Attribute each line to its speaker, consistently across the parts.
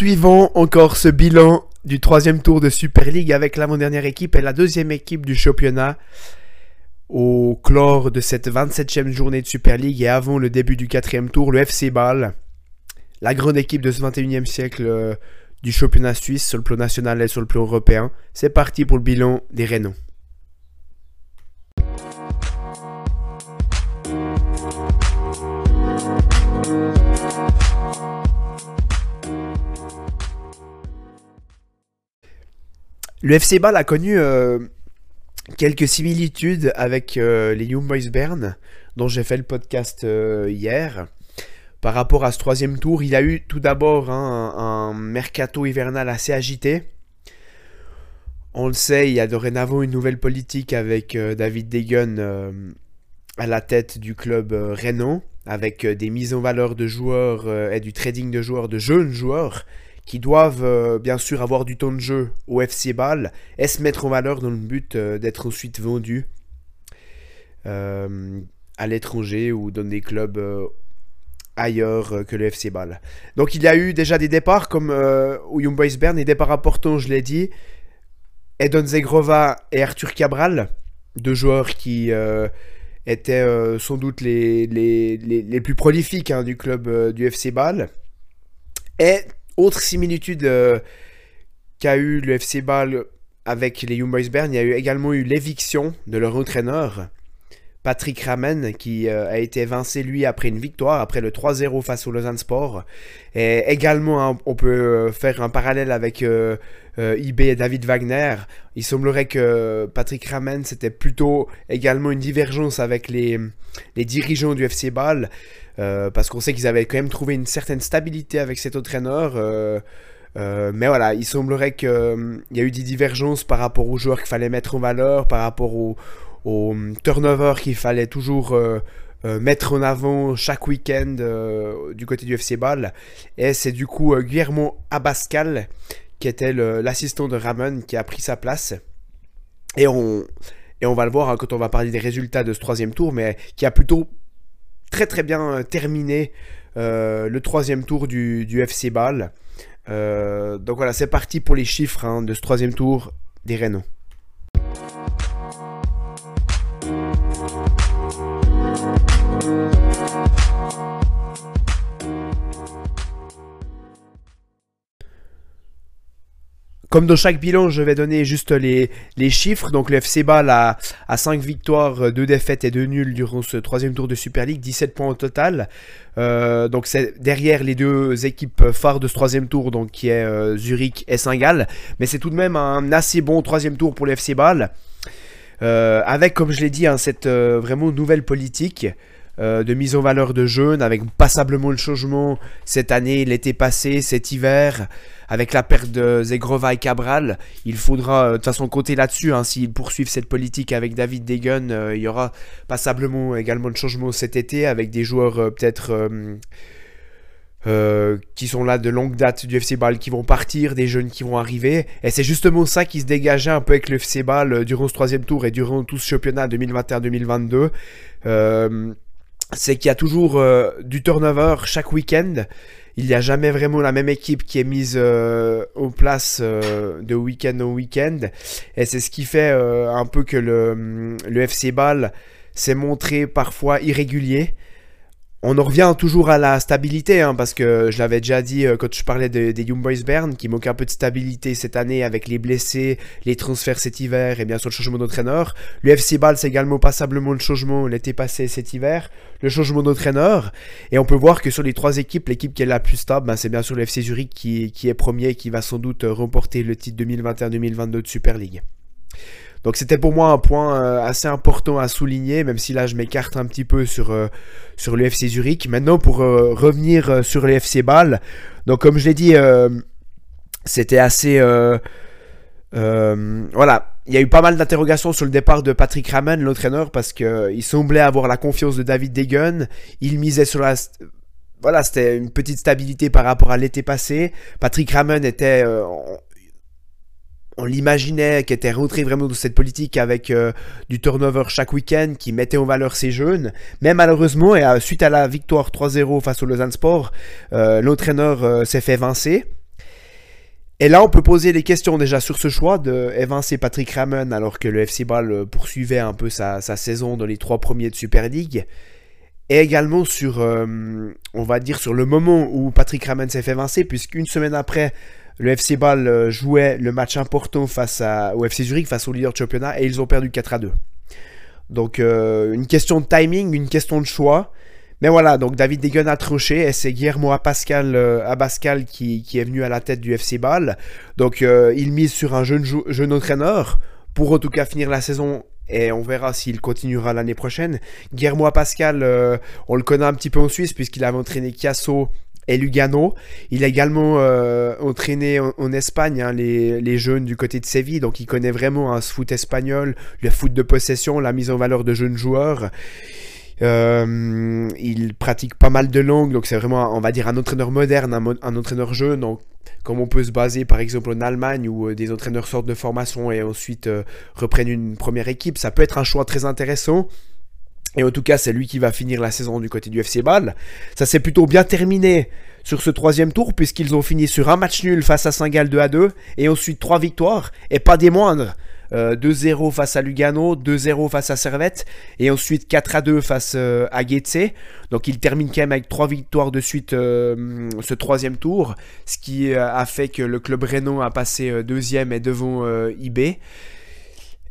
Speaker 1: poursuivons encore ce bilan du troisième tour de Super League avec l'avant-dernière équipe et la deuxième équipe du championnat au clore de cette 27e journée de Super League et avant le début du quatrième tour, le FC Bâle, la grande équipe de ce 21e siècle euh, du championnat suisse sur le plan national et sur le plan européen. C'est parti pour le bilan des Rénaux. Le FC Bâle a connu euh, quelques similitudes avec euh, les Young Boys Bern, dont j'ai fait le podcast euh, hier. Par rapport à ce troisième tour, il a eu tout d'abord hein, un, mercato hivernal assez agité. On le sait, il y a dorénavant une nouvelle politique avec David Degen à la tête du club Renault, avec des mises en valeur de joueurs et du trading de joueurs, de jeunes joueurs qui doivent euh, bien sûr avoir du temps de jeu au FC Bâle et se mettre en valeur dans le but euh, d'être ensuite vendus euh, à l'étranger ou dans des clubs ailleurs que le FC Bâle? Donc il y a eu déjà des départs comme au Young Boys Bern, des départs importants, je l'ai dit. Edon Zegrova et Arthur Cabral, deux joueurs qui étaient sans doute les, plus prolifiques hein, du club du FC Bâle. Et autre similitude euh, qu'a eu le FC Bâle avec les Young Boys Bern, il y a eu également eu l'éviction de leur entraîneur, Patrick Ramen, qui euh, a été évincé lui après une victoire, après le 3-0 face au Lausanne Sport. Et également, hein, on peut euh, faire un parallèle avec IB et David Wagner. Il semblerait que Patrick Ramen, c'était plutôt également une divergence avec les, les dirigeants du FC Bâle. Euh, parce qu'on sait qu'ils avaient quand même trouvé une certaine stabilité avec cet entraîneur. Euh, euh, mais voilà, il semblerait qu'il y a eu des divergences par rapport aux joueurs qu'il fallait mettre en valeur, par rapport au, turnover qu'il fallait toujours mettre en avant chaque week-end du côté du FC Ball. Et c'est du coup Guillermo Abascal, qui était l'assistant de Ramon, qui a pris sa place. Et on, et on va le voir hein, quand on va parler des résultats de ce troisième tour, mais qui a plutôt très très bien euh, terminé euh, le troisième tour du, FC. Euh, donc voilà, c'est parti pour les chiffres hein, de ce troisième tour des Renault. Comme dans chaque bilan, je vais donner juste les, les chiffres. Donc le FC Bâle a, a 5 victoires, 2 défaites et 2 nuls durant ce troisième tour de Super League, 17 points au total. Euh, donc c'est derrière les deux équipes phares de ce troisième tour, donc qui est euh, Zurich et Saint-Gall. Mais c'est tout de même un assez bon troisième tour pour le FC Bâle. Euh, avec, comme je l'ai dit, hein, cette vraiment nouvelle politique. De mise en valeur de jeunes, avec passablement le changement cette année, l'été passé, cet hiver avec la perte de Zegrova et Cabral, il faudra euh, de toute façon compter là-dessus. Hein, S'ils poursuivent cette politique avec David Degen, euh, il y aura passablement également de changements cet été avec des joueurs euh, peut-être qui sont là de longue date du FC Ball qui vont partir, des jeunes qui vont arriver. Et c'est justement ça qui se dégageait un peu avec le FC Ball durant ce troisième tour et durant tout ce championnat 2021-2022. C'est qu'il y a toujours du turnover chaque week-end il n'y a jamais vraiment la même équipe qui est mise euh, en place euh, de week-end en week-end. Et c'est ce qui fait euh, un peu que le, le FC Ball s'est montré parfois irrégulier on en revient toujours à la stabilité, hein, parce que je l'avais déjà dit euh, quand je parlais des Young Boys Bern, qui manque un peu de stabilité cette année avec les blessés, les transferts cet hiver et bien sûr le changement d'entraîneur. Le FC Ball, c'est également passablement le changement l'été passé cet hiver, le changement d'entraîneur. Et on peut voir que sur les trois équipes, l'équipe qui est la plus stable, ben, c'est bien sûr le FC Zurich qui, qui est premier et qui va sans doute remporter le titre 2021-2022 de Super League. Donc c'était pour moi un point euh, assez important à souligner, même si là je m'écarte un petit peu sur, euh, sur le FC Zurich. Maintenant pour euh, revenir sur le FC Bâle, donc comme je l'ai dit, c'était assez... voilà, il y a eu pas mal d'interrogations sur le départ de Patrick Ramen, l'entraîneur, parce qu'il semblait avoir la confiance de David Degen. Il misait sur la voilà, c'était une petite stabilité par rapport à l'été passé. Patrick Ramen était, on l'imaginait, qui était rentré vraiment dans cette politique avec euh, du turnover chaque week-end, qui mettait en valeur ses jeunes. Mais malheureusement, et, euh, suite à la victoire 3-0 face au Lausanne Sport, euh, l'entraîneur s'est fait vincer. Et là, on peut poser des questions déjà sur ce choix de évincer Patrick Ramen alors que le FC Ball poursuivait un peu sa, saison dans les trois premiers de Super League. Et également sur, on va dire, sur le moment où Patrick Ramen s'est fait évincer, puisqu'une semaine après, le FC Ball euh, jouait le match important face au FC Zurich, face au leader de championnat, et ils ont perdu 4 à 2. Donc, euh, une question de timing, une question de choix. Mais voilà, donc David Degen a tranché et c'est Guillermo Abascal, euh, qui, est venu à la tête du FC Ball. Donc il mise sur un jeune, entraîneur pour en tout cas finir la saison et on verra s'il continuera l'année prochaine. Guillermo Pascal, on le connaît un petit peu en Suisse puisqu'il avait entraîné Chiasso et Lugano. Il a également entraîné en, Espagne hein, les, jeunes du côté de Séville, donc il connaît vraiment un ce foot espagnol, le foot de possession, la mise en valeur de jeunes joueurs. Euh, il pratique pas mal de langues, donc c'est vraiment, on va dire, un entraîneur moderne, un, entraîneur jeune. Donc, comme on peut se baser par exemple en Allemagne où euh, des entraîneurs sortent de formation et ensuite euh, reprennent une première équipe, ça peut être un choix très intéressant. Et en tout cas, c'est lui qui va finir la saison du côté du FC Bâle. Ça s'est plutôt bien terminé sur ce troisième tour, puisqu'ils ont fini sur un match nul face à Saint-Gall 2 à 2, et ensuite trois victoires, et pas des moindres. 2-0 euh, face à Lugano, 2-0 face à Servette, et ensuite 4-2 face euh, à Getse. Donc il termine quand même avec 3 victoires de suite euh, ce troisième tour, ce qui a fait que le club Renault a passé deuxième et devant IB.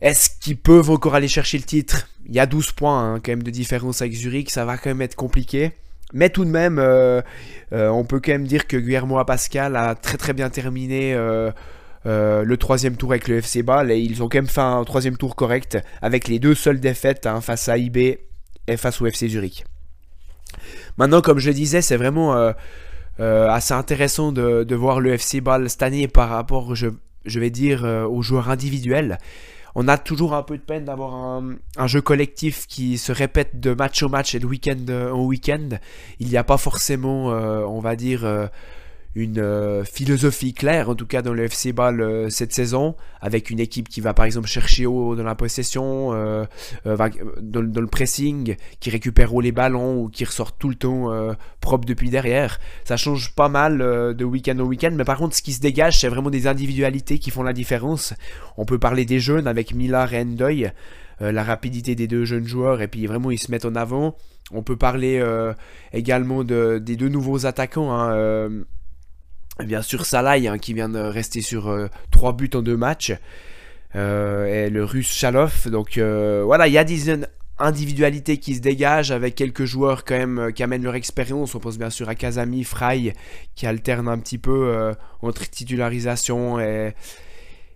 Speaker 1: Est-ce qu'ils peuvent encore aller chercher le titre? Il y a 12 points hein, quand même de différence avec Zurich, ça va quand même être compliqué. Mais tout de même, on peut quand même dire que Guillermo Pascal a très très bien terminé euh, le troisième tour avec le FC Bâle et ils ont quand même fait un troisième tour correct avec les deux seules défaites hein, face à IB et face au FC Zurich. Maintenant, comme je le disais, c'est vraiment euh, euh, assez intéressant de, voir le FC Bâle cette année par rapport, je, vais dire, aux joueurs individuels. On a toujours un peu de peine d'avoir un, jeu collectif qui se répète de match au match et de week-end en week-end. Il n'y a pas forcément, on va dire, une euh, philosophie claire, en tout cas dans le FC Ball euh, cette saison, avec une équipe qui va par exemple chercher haut dans la possession, euh, dans, le pressing, qui récupère haut les ballons ou qui ressort tout le temps propre depuis derrière. Ça change pas mal de week-end au week-end, mais par contre ce qui se dégage, c'est vraiment des individualités qui font la différence. On peut parler des jeunes avec Millar et Endoy, la rapidité des deux jeunes joueurs, et puis vraiment ils se mettent en avant. On peut parler également de, des deux nouveaux attaquants. Hein, Bien sûr, Salah hein, qui vient de rester sur 3 euh, buts en 2 matchs. Euh, et le russe Chalov. Donc euh, voilà, il y a des individualités qui se dégagent avec quelques joueurs quand même qui amènent leur expérience. On pense bien sûr à Kazami, Fry qui alternent un petit peu entre titularisation et,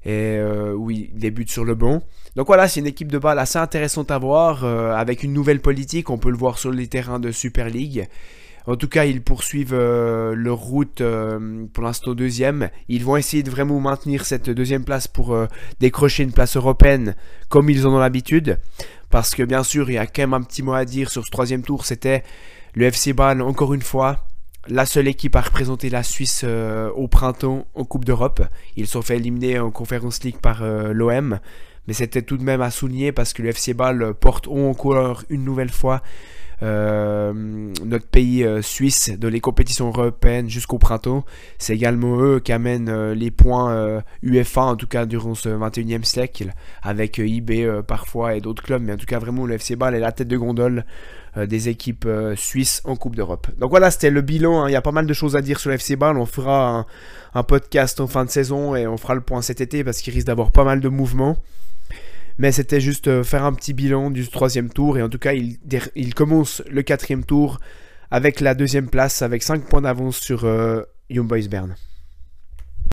Speaker 1: et oui, des buts sur le banc. Donc voilà, c'est une équipe de balle assez intéressante à voir avec une nouvelle politique. On peut le voir sur les terrains de Super League. En tout cas, ils poursuivent euh, leur route euh, pour l'instant deuxième. Ils vont essayer de vraiment maintenir cette deuxième place pour euh, décrocher une place européenne comme ils en ont l'habitude. Parce que bien sûr, il y a quand même un petit mot à dire sur ce troisième tour. C'était le FC Bâle, encore une fois, la seule équipe à représenter la Suisse au printemps en Coupe d'Europe. Ils sont fait éliminer en Conference League par l'OM. Mais c'était tout de même à souligner parce que le FC Bâle porte haut en couleur une nouvelle fois notre pays euh, suisse de les compétitions européennes jusqu'au printemps. C'est également eux qui amènent euh, les points UEFA, en tout cas durant ce 21e siècle, avec IB parfois et d'autres clubs, mais en tout cas vraiment le FC Bâle est la tête de gondole des équipes suisses en Coupe d'Europe. Donc voilà, c'était le bilan. Hein. Il y a pas mal de choses à dire sur le FC Bâle. On fera un, podcast en fin de saison et on fera le point cet été parce qu'il risque d'avoir pas mal de mouvements. Mais c'était juste euh, faire un petit bilan du troisième tour. Et en tout cas, il, commence le quatrième tour avec la deuxième place, avec 5 points d'avance sur euh, Young Boys Bern.